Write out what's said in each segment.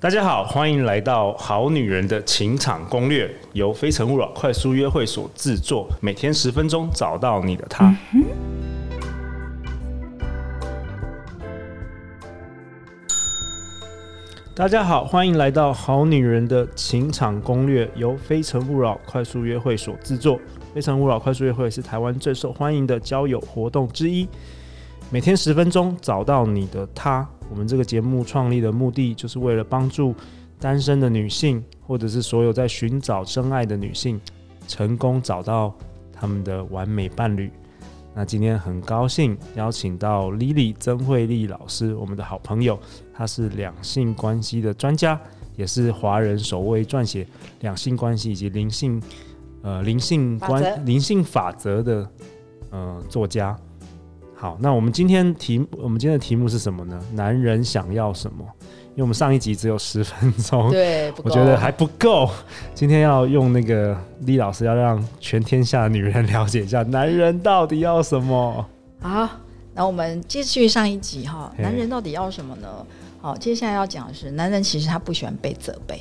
大家好，欢迎来到《好女人的情场攻略》，由非诚勿扰快速约会所制作，每天十分钟，找到你的他。大家好，欢迎来到《好女人的情场攻略》，由非诚勿扰快速约会所制作。非诚勿扰快速约会是台湾最受欢迎的交友活动之一，每天十分钟，找到你的他。我们这个节目创立的目的，就是为了帮助单身的女性，或者是所有在寻找真爱的女性，成功找到他们的完美伴侣。那今天很高兴邀请到 Lily 曾慧丽老师，我们的好朋友，她是两性关系的专家，也是华人首位撰写两性关系以及灵性呃灵性关灵性法则的呃作家。好，那我们今天题，我们今天的题目是什么呢？男人想要什么？因为我们上一集只有十分钟，对，我觉得还不够。今天要用那个李老师，要让全天下的女人了解一下男人到底要什么。好，那我们继续上一集哈，男人到底要什么呢？好，接下来要讲的是，男人其实他不喜欢被责备。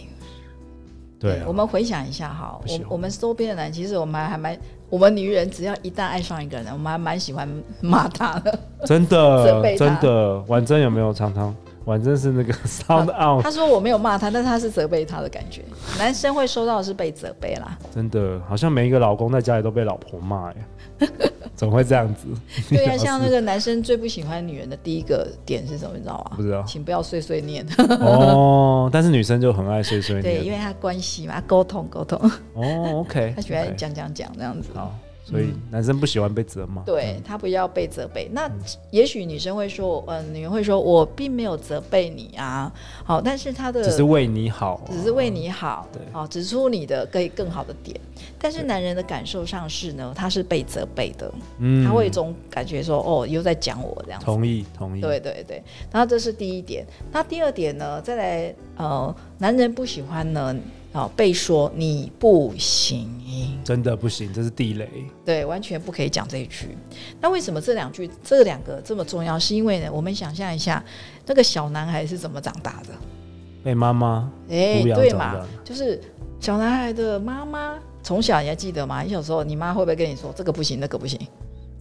对，我们回想一下哈，我我们周边的男，其实我们还蛮，我们女人只要一旦爱上一个人，我们还蛮喜欢骂他的，真的，真的。婉珍有没有常常？婉珍是那个 sound out，他说我没有骂他，但是他是责备他的感觉。男生会收到的是被责备啦，真的，好像每一个老公在家里都被老婆骂耶。怎么会这样子？对呀、啊，像那个男生最不喜欢女人的第一个点是什么？你知道吗？不知道，请不要碎碎念。哦，但是女生就很爱碎碎念。对，因为她关系嘛，沟通沟通。哦，OK，她喜欢讲讲讲这样子。好。所以男生不喜欢被责骂，对，他不要被责备。那也许女生会说，嗯、呃，女人会说，我并没有责备你啊，好，但是他的只是为你好，只是为你好，对，好，指出你的可以更好的点。但是男人的感受上是呢，他是被责备的，嗯，他会有一种感觉说，哦，又在讲我这样子。同意，同意。对对对，然后这是第一点。那第二点呢？再来，呃，男人不喜欢呢。好，被说你不行，真的不行，这是地雷。对，完全不可以讲这一句。那为什么这两句这两个这么重要？是因为呢，我们想象一下，那个小男孩是怎么长大的？被妈妈哎，对嘛，就是小男孩的妈妈从小你还记得吗？你小时候你妈会不会跟你说这个不行，那个不行？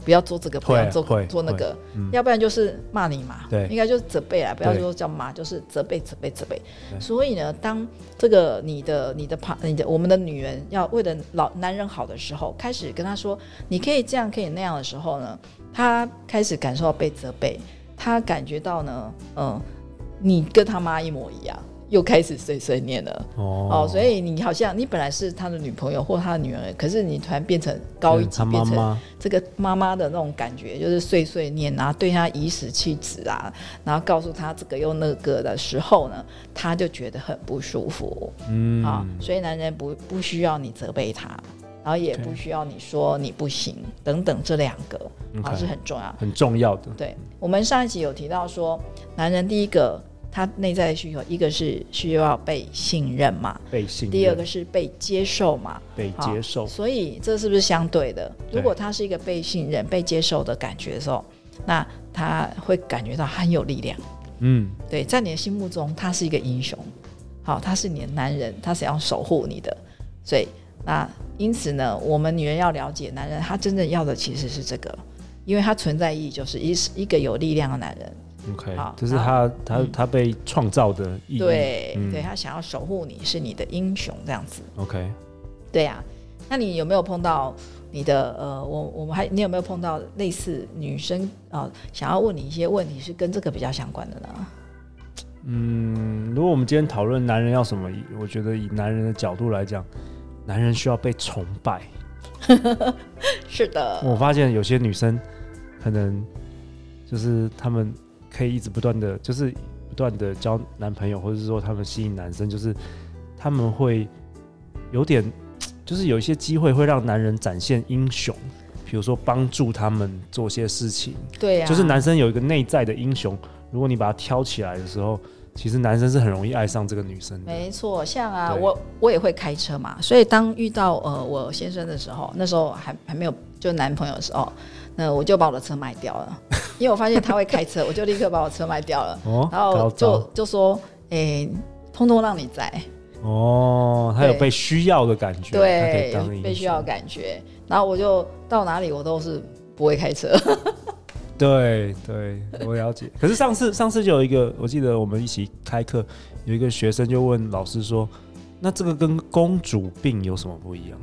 不要做这个，不要做做那个，嗯、要不然就是骂你嘛。对，应该就是责备啊，不要说叫骂，就是责备、责备、责备。所以呢，当这个你的、你的旁、你的我们的女人要为了老男人好的时候，开始跟他说你可以这样，可以那样的时候呢，他开始感受到被责备，他感觉到呢，嗯，你跟他妈一模一样。又开始碎碎念了。哦，哦，所以你好像你本来是他的女朋友或他的女儿，可是你突然变成高一级，变成这个妈妈的那种感觉，就是碎碎念然后，对他颐指气使啊，然后告诉他这个又那个的时候呢，他就觉得很不舒服，嗯。啊，所以男人不不需要你责备他，然后也不需要你说你不行等等，这两个啊是很重要很重要的。对，我们上一集有提到说，男人第一个。他内在的需求，一个是需要被信任嘛，被信任；第二个是被接受嘛，被接受。所以这是不是相对的？如果他是一个被信任、被接受的感觉的时候，那他会感觉到很有力量。嗯，对，在你的心目中，他是一个英雄。好，他是你的男人，他是要守护你的。所以，那因此呢，我们女人要了解男人，他真正要的其实是这个，因为他存在意义就是一一个有力量的男人。OK，这是他他他被创造的意义。对，嗯、对他想要守护你，是你的英雄这样子。OK，对呀、啊。那你有没有碰到你的呃，我我们还你有没有碰到类似女生啊、呃，想要问你一些问题是跟这个比较相关的呢？嗯，如果我们今天讨论男人要什么，我觉得以男人的角度来讲，男人需要被崇拜。是的。我发现有些女生可能就是他们。可以一直不断的就是不断的交男朋友，或者是说他们吸引男生，就是他们会有点，就是有一些机会会让男人展现英雄，比如说帮助他们做些事情。对呀，就是男生有一个内在的英雄，如果你把他挑起来的时候，其实男生是很容易爱上这个女生的。没错，像啊，我我也会开车嘛，所以当遇到呃我先生的时候，那时候还还没有就男朋友的时候。那我就把我的车卖掉了，因为我发现他会开车，我就立刻把我车卖掉了。哦、然后就就说，诶、欸，通通让你载。哦，他有被需要的感觉，对，被需要的感觉。然后我就到哪里我都是不会开车。对对，我了解。可是上次上次就有一个，我记得我们一起开课，有一个学生就问老师说：“那这个跟公主病有什么不一样？”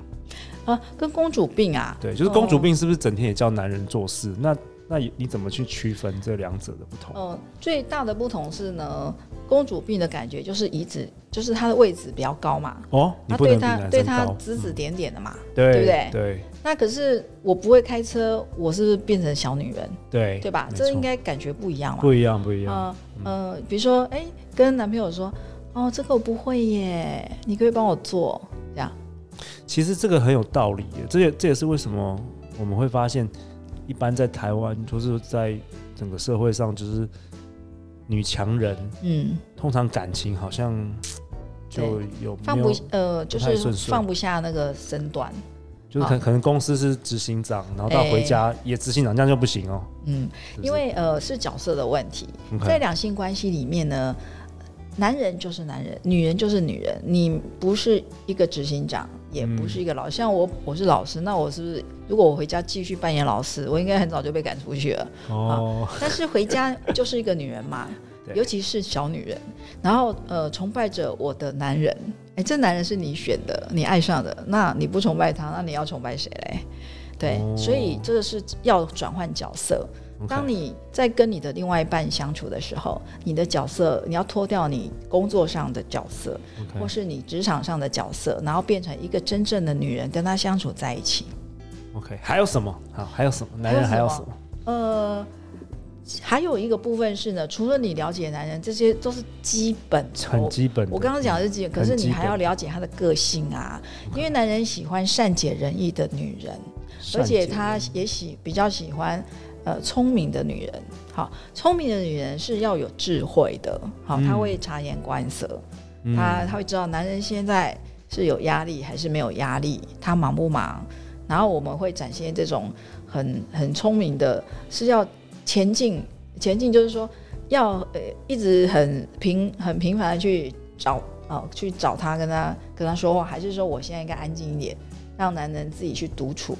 啊，跟公主病啊？对，就是公主病是不是整天也叫男人做事？哦、那那你怎么去区分这两者的不同？嗯、呃，最大的不同是呢，公主病的感觉就是椅子，就是她的位置比较高嘛。哦，他对她对她指指点点的嘛，嗯、对，对不对？对。那可是我不会开车，我是不是变成小女人？对，对吧？这应该感觉不一样嘛。不一样，不一样。呃呃，比如说，哎，跟男朋友说，哦，这个我不会耶，你可以帮我做。其实这个很有道理耶，这也这也是为什么我们会发现，一般在台湾，就是在整个社会上，就是女强人，嗯，通常感情好像就有放不呃，就是放不下那个身段。就是可可能公司是执行长，然后到回家也执行长，这样就不行哦。嗯，因为呃是角色的问题，在两性关系里面呢，男人就是男人，女人就是女人。你不是一个执行长，也不是一个老师。像我，我是老师，那我是不是如果我回家继续扮演老师，我应该很早就被赶出去了。哦，但是回家就是一个女人嘛，尤其是小女人，然后呃崇拜着我的男人。哎，这男人是你选的，你爱上的，那你不崇拜他，那你要崇拜谁嘞？对，哦、所以这个是要转换角色。当你在跟你的另外一半相处的时候，你的角色你要脱掉你工作上的角色.或是你职场上的角色，然后变成一个真正的女人，跟他相处在一起。OK，还有什么？好，还有什么？男人还有什么？呃。还有一个部分是呢，除了你了解男人，这些都是基本，很基本。我刚刚讲的是基本，可是你还要了解他的个性啊，因为男人喜欢善解人意的女人，而且他也喜比较喜欢呃聪明的女人。好，聪明的女人是要有智慧的，好，她会察言观色，她她会知道男人现在是有压力还是没有压力，他忙不忙，然后我们会展现这种很很聪明的，是要。前进，前进就是说要呃一直很频很频繁的去找哦，去找他，跟他跟他说话，还是说我现在应该安静一点，让男人自己去独处，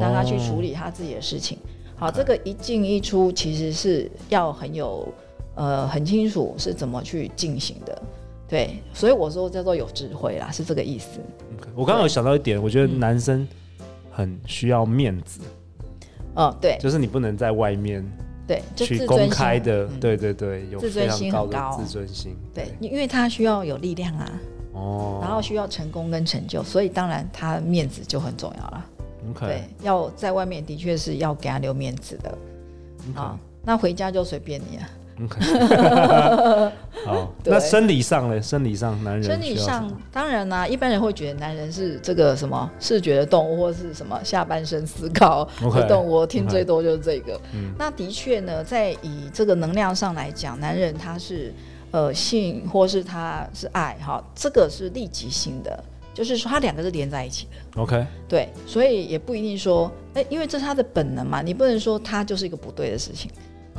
让他去处理他自己的事情。好，哦，这个一进一出其实是要很有呃很清楚是怎么去进行的，对，所以我说叫做有智慧啦，是这个意思。我刚刚有想到一点，我觉得男生很需要面子。哦，对，就是你不能在外面对去公开的，对对对，有自尊心很高，自尊心，对，因为他需要有力量啊，哦，然后需要成功跟成就，所以当然他面子就很重要了。OK，对，要在外面的确是要给他留面子的，啊，那回家就随便你啊。好，那生理上呢？生理上，男人生理上当然啦、啊，一般人会觉得男人是这个什么视觉的动物，或是什么下半身思考的动物。我听最多就是这个。Okay. 那的确呢，在以这个能量上来讲，男人他是呃性，或是他是爱，哈，这个是立即性的，就是说他两个是连在一起的。OK，对，所以也不一定说，哎，因为这是他的本能嘛，你不能说他就是一个不对的事情。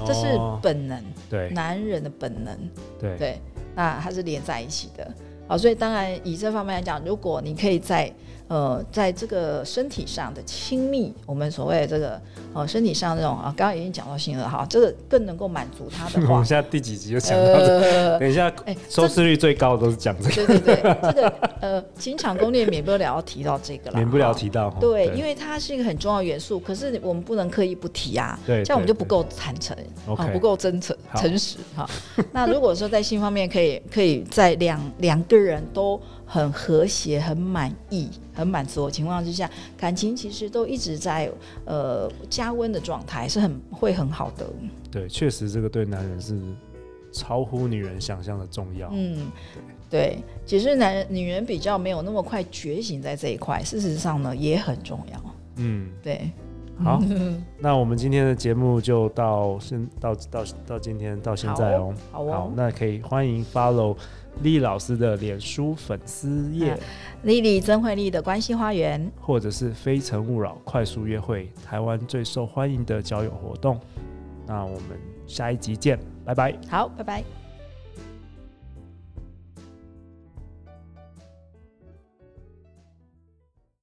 这是本能，对男人的本能，对对，那它是连在一起的，好，所以当然以这方面来讲，如果你可以在。呃，在这个身体上的亲密，我们所谓的这个呃身体上这种啊，刚刚已经讲到性了哈，这个更能够满足他的话。我们现在第几集就讲到这个？呃、等一下，哎，收视率最高的都是讲这个。对对对，这个呃，情场攻略免不了要提到这个了，免不了提到。对，对因为它是一个很重要元素，可是我们不能刻意不提啊，对，这样我们就不够坦诚，啊，不够真诚、诚实哈。那如果说在性方面可以，可以在两两个人都。很和谐、很满意、很满足的情况之下，感情其实都一直在呃加温的状态，是很会很好的。对，确实这个对男人是超乎女人想象的重要。嗯，对，对，其实男人、女人比较没有那么快觉醒在这一块，事实上呢也很重要。嗯，对。好，那我们今天的节目就到现到到到今天到现在哦。好，哦、好，那可以欢迎 follow。丽老师的脸书粉丝页，丽丽曾慧丽的关系花园，或者是非诚勿扰快速约会，台湾最受欢迎的交友活动。那我们下一集见，拜拜。好，拜拜。